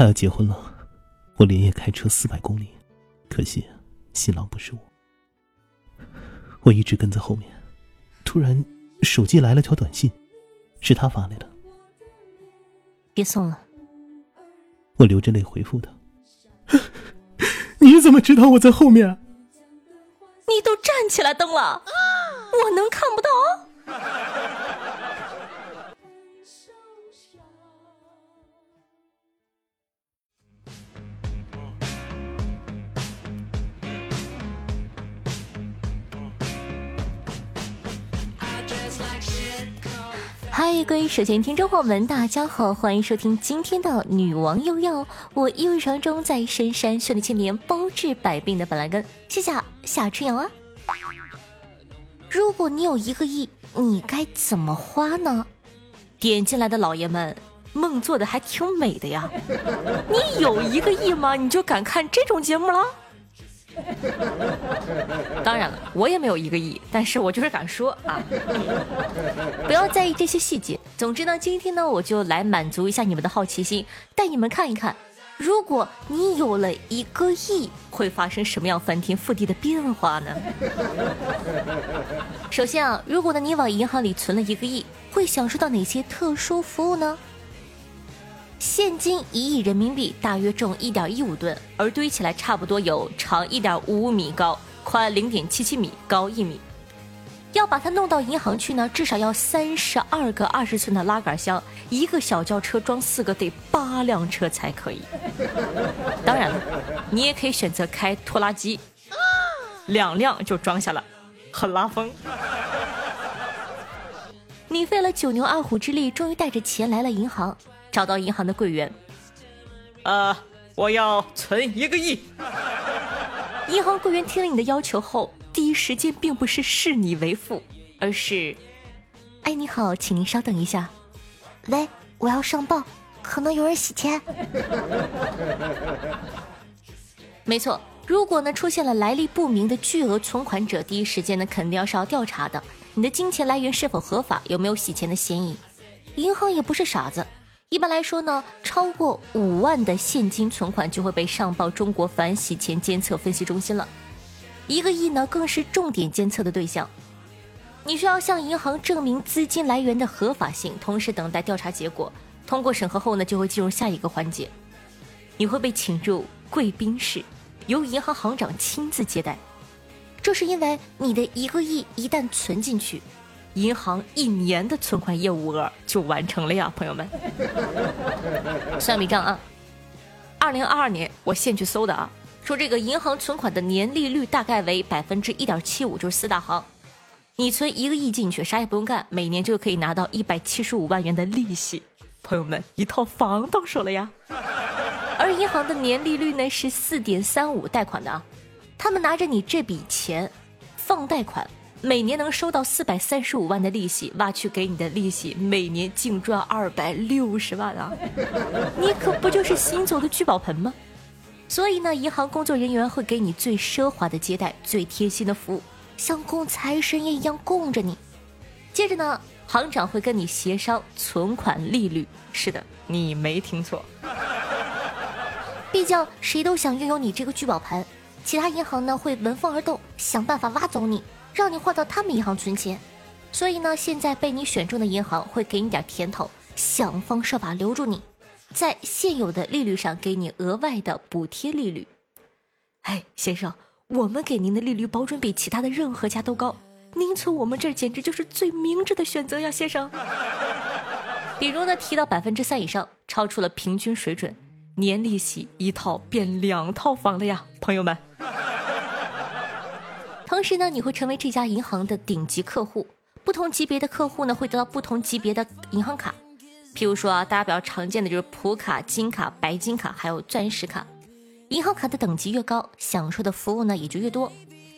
他要结婚了，我连夜开车四百公里，可惜新郎不是我。我一直跟在后面，突然手机来了条短信，是他发来的。别送了。我流着泪回复他：“你怎么知道我在后面？你都站起来蹬了，我能看不到？”嗨，各位首先听众朋友们，大家好，欢迎收听今天的女王又要。我一日常中在深山修炼千年，包治百病的板蓝根，谢谢夏春阳啊。如果你有一个亿，你该怎么花呢？点进来的老爷们，梦做的还挺美的呀。你有一个亿吗？你就敢看这种节目了？当然了，我也没有一个亿，但是我就是敢说啊！不要在意这些细节。总之呢，今天呢，我就来满足一下你们的好奇心，带你们看一看，如果你有了一个亿，会发生什么样翻天覆地的变化呢？首先啊，如果呢你往银行里存了一个亿，会享受到哪些特殊服务呢？现金一亿人民币大约重一点一五吨，而堆起来差不多有长一点五五米高，宽零点七七米，高一米。要把它弄到银行去呢，至少要三十二个二十寸的拉杆箱，一个小轿车装四个得八辆车才可以。当然了，你也可以选择开拖拉机，两辆就装下了，很拉风。你费了九牛二虎之力，终于带着钱来了银行。找到银行的柜员，呃，我要存一个亿。银行柜员听了你的要求后，第一时间并不是视你为父，而是，哎，你好，请您稍等一下。喂，我要上报，可能有人洗钱。没错，如果呢出现了来历不明的巨额存款者，第一时间呢肯定要是要调查的，你的金钱来源是否合法，有没有洗钱的嫌疑。银行也不是傻子。一般来说呢，超过五万的现金存款就会被上报中国反洗钱监测分析中心了。一个亿呢，更是重点监测的对象。你需要向银行证明资金来源的合法性，同时等待调查结果。通过审核后呢，就会进入下一个环节。你会被请入贵宾室，由银行行长亲自接待。这是因为你的一个亿一旦存进去。银行一年的存款业务额就完成了呀，朋友们，算笔账啊！二零二二年我现去搜的啊，说这个银行存款的年利率大概为百分之一点七五，就是四大行。你存一个亿进去，啥也不用干，每年就可以拿到一百七十五万元的利息，朋友们，一套房到手了呀！而银行的年利率呢是四点三五，贷款的啊，他们拿着你这笔钱放贷款。每年能收到四百三十五万的利息，挖去给你的利息，每年净赚二百六十万啊！你可不就是行走的聚宝盆吗？所以呢，银行工作人员会给你最奢华的接待，最贴心的服务，像供财神爷一样供着你。接着呢，行长会跟你协商存款利率。是的，你没听错。毕竟谁都想拥有你这个聚宝盆，其他银行呢会闻风而动，想办法挖走你。让你换到他们银行存钱，所以呢，现在被你选中的银行会给你点甜头，想方设法留住你，在现有的利率上给你额外的补贴利率。哎，先生，我们给您的利率保准比其他的任何家都高，您存我们这儿简直就是最明智的选择呀，先生。比如呢，提到百分之三以上，超出了平均水准，年利息一套变两套房了呀，朋友们。同时呢，你会成为这家银行的顶级客户。不同级别的客户呢，会得到不同级别的银行卡。譬如说啊，大家比较常见的就是普卡、金卡、白金卡，还有钻石卡。银行卡的等级越高，享受的服务呢也就越多。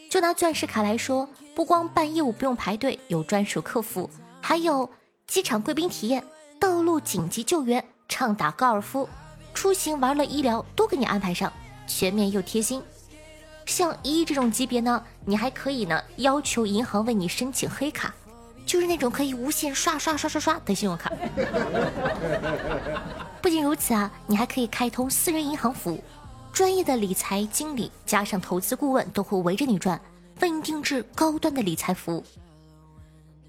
就拿钻石卡来说，不光办业务不用排队，有专属客服，还有机场贵宾体验、道路紧急救援、畅打高尔夫、出行玩乐医疗都给你安排上，全面又贴心。像一这种级别呢，你还可以呢要求银行为你申请黑卡，就是那种可以无限刷刷刷刷刷的信用卡。不仅如此啊，你还可以开通私人银行服务，专业的理财经理加上投资顾问都会围着你转，为你定制高端的理财服务。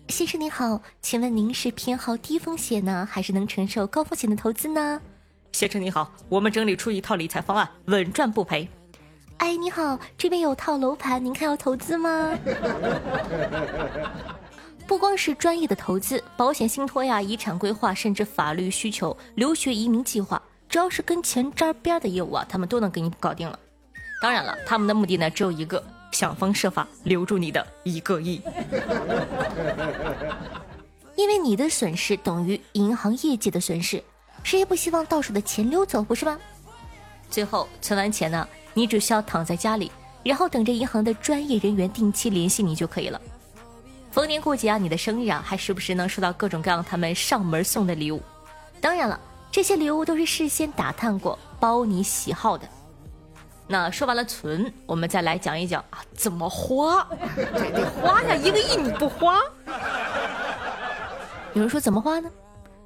先生您好，请问您是偏好低风险呢，还是能承受高风险的投资呢？先生您好，我们整理出一套理财方案，稳赚不赔。哎，你好，这边有套楼盘，您看要投资吗？不光是专业的投资、保险信托呀、遗产规划，甚至法律需求、留学移民计划，只要是跟钱沾边的业务啊，他们都能给你搞定了。当然了，他们的目的呢只有一个，想方设法留住你的一个亿。因为你的损失等于银行业绩的损失，谁也不希望到手的钱溜走，不是吗？最后存完钱呢，你只需要躺在家里，然后等着银行的专业人员定期联系你就可以了。逢年过节啊，你的生日啊，还时不时能收到各种各样他们上门送的礼物。当然了，这些礼物都是事先打探过，包你喜好的。那说完了存，我们再来讲一讲啊，怎么花？得花呀，一个亿你不花？有人说怎么花呢？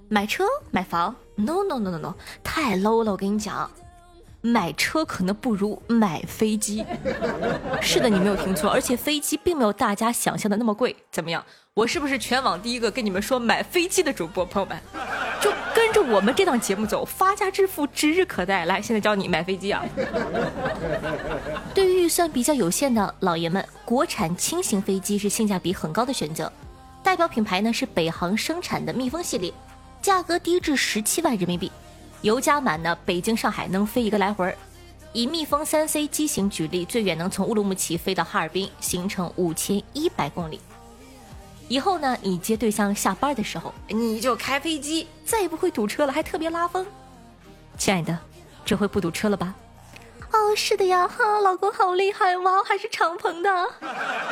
买车买房？No No No No No，太 low 了！我跟你讲。买车可能不如买飞机。是的，你没有听错，而且飞机并没有大家想象的那么贵。怎么样？我是不是全网第一个跟你们说买飞机的主播？朋友们，就跟着我们这档节目走，发家致富指日可待。来，现在教你买飞机啊！对于预算比较有限的老爷们，国产轻型飞机是性价比很高的选择。代表品牌呢是北航生产的蜜蜂系列，价格低至十七万人民币。油加满呢，北京上海能飞一个来回儿。以蜜蜂三 C 机型举例，最远能从乌鲁木齐飞到哈尔滨，行程五千一百公里。以后呢，你接对象下班的时候，你就开飞机，再也不会堵车了，还特别拉风。亲爱的，这回不堵车了吧？哦，是的呀，哈，老公好厉害哇，还是敞篷的。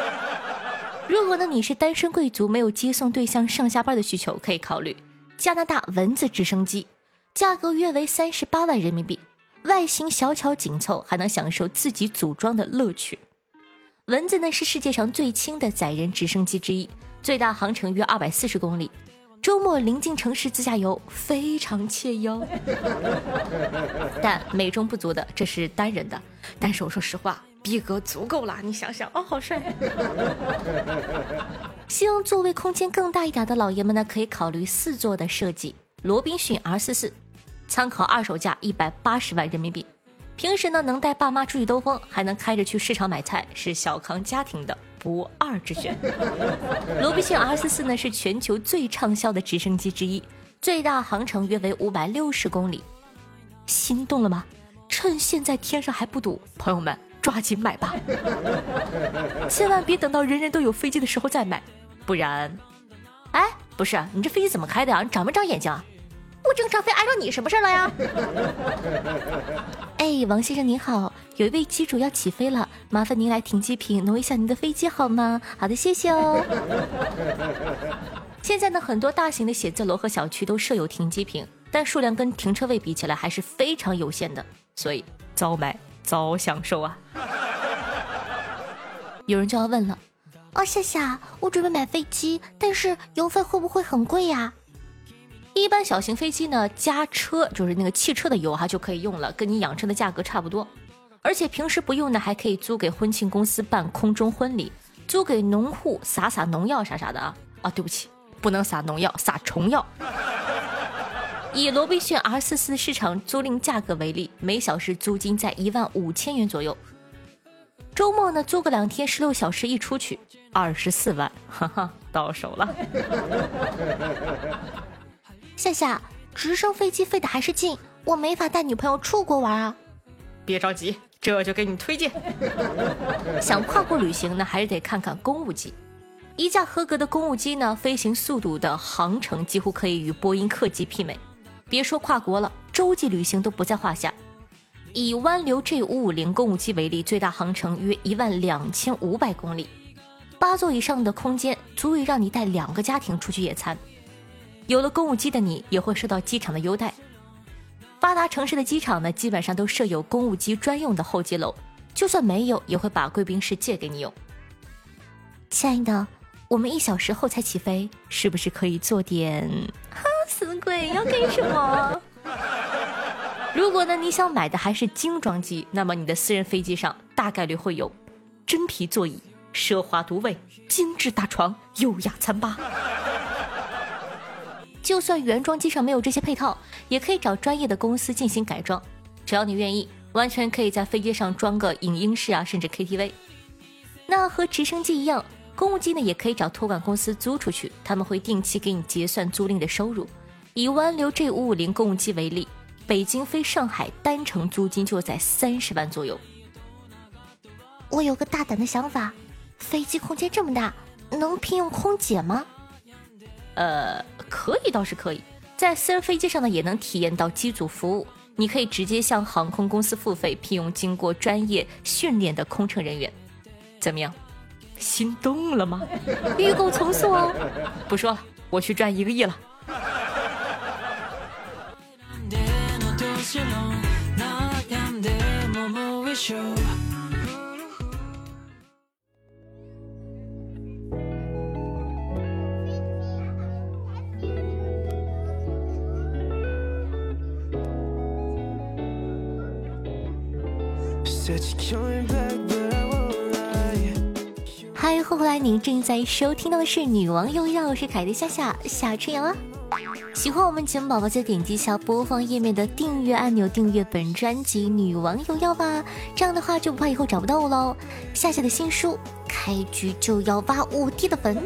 如果呢，你是单身贵族，没有接送对象上下班的需求，可以考虑加拿大蚊子直升机。价格约为三十八万人民币，外形小巧紧凑，还能享受自己组装的乐趣。蚊子呢是世界上最轻的载人直升机之一，最大航程约二百四十公里，周末临近城市自驾游非常惬意哦。但美中不足的，这是单人的。但是我说实话，逼格足够了，你想想哦，好帅。希望座位空间更大一点的老爷们呢，可以考虑四座的设计，罗宾逊 R 四四。参考二手价一百八十万人民币，平时呢能带爸妈出去兜风，还能开着去市场买菜，是小康家庭的不二之选。罗宾逊 R 四四呢是全球最畅销的直升机之一，最大航程约为五百六十公里。心动了吗？趁现在天上还不堵，朋友们抓紧买吧！千万别等到人人都有飞机的时候再买，不然……哎，不是你这飞机怎么开的呀？你长没长眼睛啊？不正常飞碍着你什么事了呀？哎，王先生您好，有一位机主要起飞了，麻烦您来停机坪挪一下您的飞机好吗？好的，谢谢哦。现在呢，很多大型的写字楼和小区都设有停机坪，但数量跟停车位比起来还是非常有限的，所以早买早享受啊。有人就要问了，哦，夏夏，我准备买飞机，但是油费会不会很贵呀？一般小型飞机呢，加车就是那个汽车的油哈就可以用了，跟你养车的价格差不多。而且平时不用呢，还可以租给婚庆公司办空中婚礼，租给农户撒撒农药啥啥的啊。啊，对不起，不能撒农药，撒虫药。以罗宾逊 R 四四市场租赁价格为例，每小时租金在一万五千元左右。周末呢，租个两天，十六小时一出去，二十四万，哈哈，到手了。夏夏，直升飞机飞的还是近，我没法带女朋友出国玩啊。别着急，这就给你推荐。想跨国旅行呢，还是得看看公务机。一架合格的公务机呢，飞行速度的航程几乎可以与波音客机媲美。别说跨国了，洲际旅行都不在话下。以湾流 G 五五零公务机为例，最大航程约一万两千五百公里，八座以上的空间足以让你带两个家庭出去野餐。有了公务机的你，也会受到机场的优待。发达城市的机场呢，基本上都设有公务机专用的候机楼，就算没有，也会把贵宾室借给你用。亲爱的，我们一小时后才起飞，是不是可以做点？哈，死鬼要干什么？如果呢你想买的还是精装机，那么你的私人飞机上大概率会有真皮座椅、奢华独卫、精致大床、优雅餐吧。就算原装机上没有这些配套，也可以找专业的公司进行改装，只要你愿意，完全可以在飞机上装个影音室啊，甚至 KTV。那和直升机一样，公务机呢也可以找托管公司租出去，他们会定期给你结算租赁的收入。以湾流 G 五五零公务机为例，北京飞上海单程租金就在三十万左右。我有个大胆的想法，飞机空间这么大，能聘用空姐吗？呃，可以倒是可以，在私人飞机上呢也能体验到机组服务。你可以直接向航空公司付费聘用经过专业训练的空乘人员，怎么样？心动了吗？预购从速哦！不说了，我去赚一个亿了。您正在收听到的是《女王又要》，我是凯蒂夏夏夏春阳啊。喜欢我们节目宝宝，就点击一下播放页面的订阅按钮，订阅本专辑《女王又要》吧。这样的话就不怕以后找不到我喽。夏夏的新书。开局就要挖五弟的坟，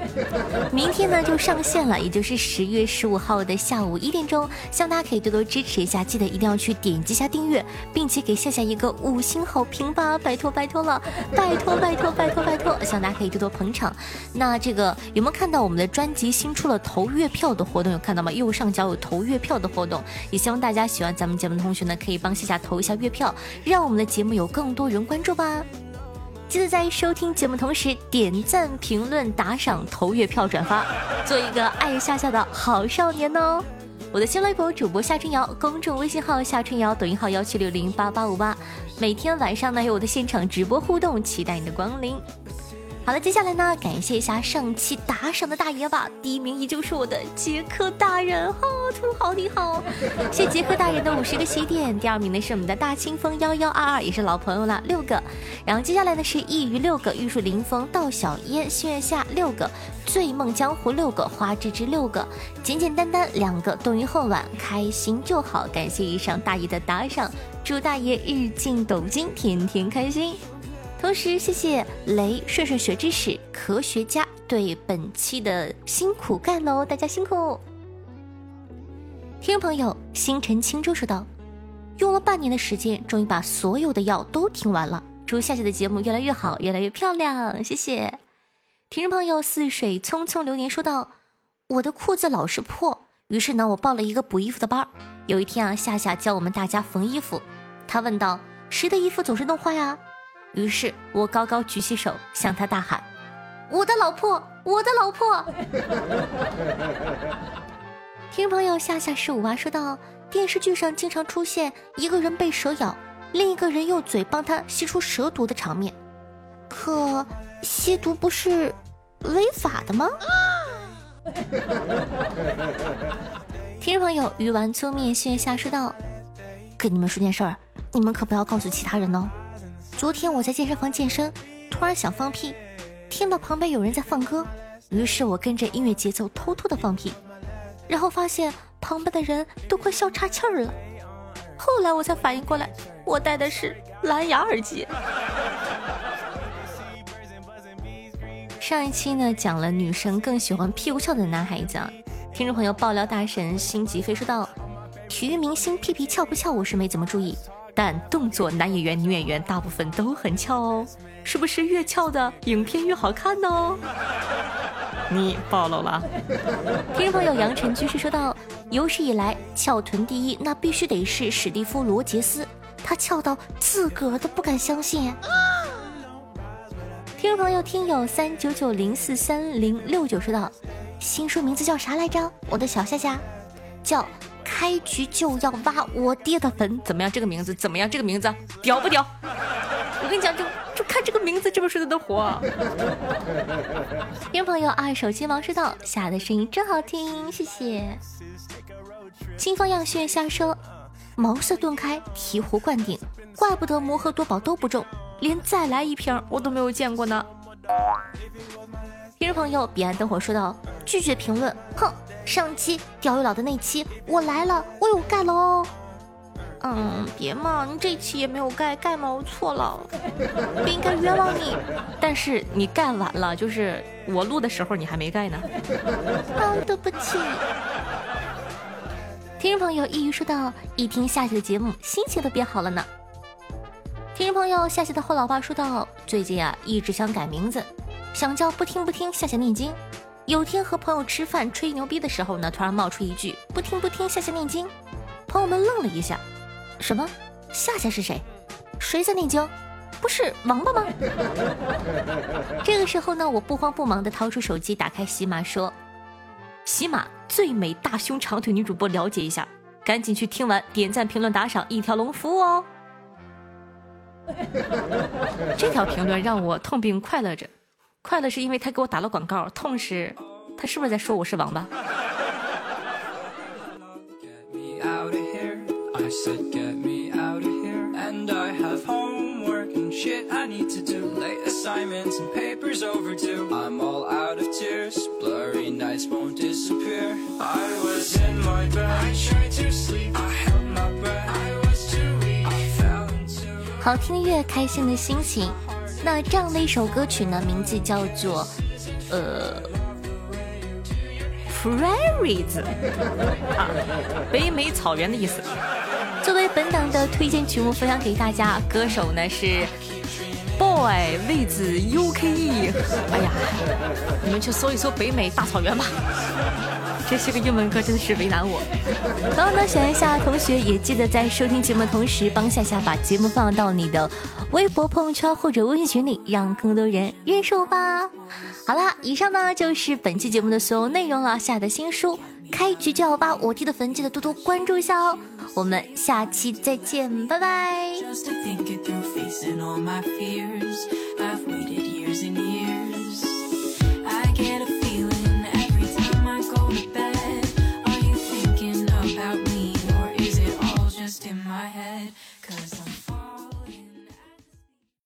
明天呢就上线了，也就是十月十五号的下午一点钟，希望大家可以多多支持一下，记得一定要去点击一下订阅，并且给夏夏一个五星好评吧，拜托拜托了，拜托拜托拜托拜托，希望大家可以多多捧场。那这个有没有看到我们的专辑新出了投月票的活动？有看到吗？右上角有投月票的活动，也希望大家喜欢咱们节目的同学呢，可以帮夏夏投一下月票，让我们的节目有更多人关注吧。记得在收听节目同时点赞、评论、打赏、投月票、转发，做一个爱夏夏的好少年哦！我的新微博主播夏春瑶，公众微信号夏春瑶，抖音号幺七六零八八五八，每天晚上呢有我的现场直播互动，期待你的光临。好了，接下来呢，感谢一下上期打赏的大爷吧。第一名依旧是我的杰克大人，哈土豪你好，谢杰克大人的五十个喜点。第二名呢是我们的大清风幺幺二二，也是老朋友了，六个。然后接下来呢是一鱼六个，玉树临风道小烟，心愿下六个，醉梦江湖六个，花枝枝六个，简简单单两个，冬云后晚开心就好。感谢以上大爷的打赏，祝大爷日进斗金，天天开心。同时，谢谢雷顺顺学知识科学家对本期的辛苦盖楼，大家辛苦。听众朋友，星辰轻舟说道：“用了半年的时间，终于把所有的药都听完了。祝下期的节目越来越好，越来越漂亮。”谢谢。听众朋友，似水匆匆流年说道：“我的裤子老是破，于是呢，我报了一个补衣服的班。有一天啊，夏夏教我们大家缝衣服，他问道：谁的衣服总是弄坏啊？”于是我高高举起手，向他大喊：“我的老婆，我的老婆！” 听众朋友夏夏十五娃说道：“电视剧上经常出现一个人被蛇咬，另一个人用嘴帮他吸出蛇毒的场面，可吸毒不是违法的吗？” 听众朋友鱼丸粗面线下说道：“跟你们说件事儿，你们可不要告诉其他人哦。”昨天我在健身房健身，突然想放屁，听到旁边有人在放歌，于是我跟着音乐节奏偷偷的放屁，然后发现旁边的人都快笑岔气儿了。后来我才反应过来，我戴的是蓝牙耳机。上一期呢讲了女生更喜欢屁股翘的男孩子，啊，听众朋友爆料大神心急飞说道：体育明星屁屁翘不翘我是没怎么注意。但动作男演员、女演员大部分都很翘哦，是不是越翘的影片越好看呢？你暴露了。听众朋友杨晨居士说道：“有史以来翘臀第一，那必须得是史蒂夫·罗杰斯，他翘到自个儿都不敢相信。”听众朋友听友三九九零四三零六九说道：“新书名字叫啥来着？我的小夏夏，叫。”开局就要挖我爹的坟，怎么样？这个名字怎么样？这个名字屌不屌？我跟你讲，就就看这个名字，这本书都火。听朋友，二手金毛知道，下的声音真好听，谢谢。清风漾雪下说，茅塞顿开，醍醐灌顶，怪不得魔盒多宝都不中，连再来一瓶我都没有见过呢。听众朋友，彼岸灯火说道：“拒绝评论，哼，上期钓鱼佬的那期我来了，我有盖了哦。嗯，别嘛，你这期也没有盖，盖嘛，我错了，不应该冤枉你。但是你盖晚了，就是我录的时候你还没盖呢。啊，对不起。听众朋友一鱼说道：“一听夏夏的节目，心情都变好了呢。”听众朋友夏夏的后老爸说道：“最近啊，一直想改名字，想叫不听不听夏夏念经。有天和朋友吃饭吹牛逼的时候呢，突然冒出一句不听不听夏夏念经，朋友们愣了一下。”什么？夏夏是谁？谁在念经？不是王八吗？这个时候呢，我不慌不忙的掏出手机，打开喜马说：“喜马最美大胸长腿女主播，了解一下，赶紧去听完点赞评论打赏一条龙服务哦。”这条评论让我痛并快乐着，快乐是因为他给我打了广告，痛是他是不是在说我是王八？好听的乐，开心的心情。那这样的一首歌曲呢，名字叫做呃，Prairies，啊，北美草原的意思。作为本档的推荐曲目，分享给大家。歌手呢是 Boy 魏子 UKE。哎呀，你们去搜一搜北美大草原吧。这是个英文歌，真的是为难我。同样呢，喜欢夏夏同学也记得在收听节目的同时，帮夏夏把节目放到你的微博、朋友圈或者微信群里，让更多人认识我吧。好啦，以上呢就是本期节目的所有内容了。夏的新书开局就要把我踢的粉，记得多多关注一下哦。我们下期再见，拜拜。my head.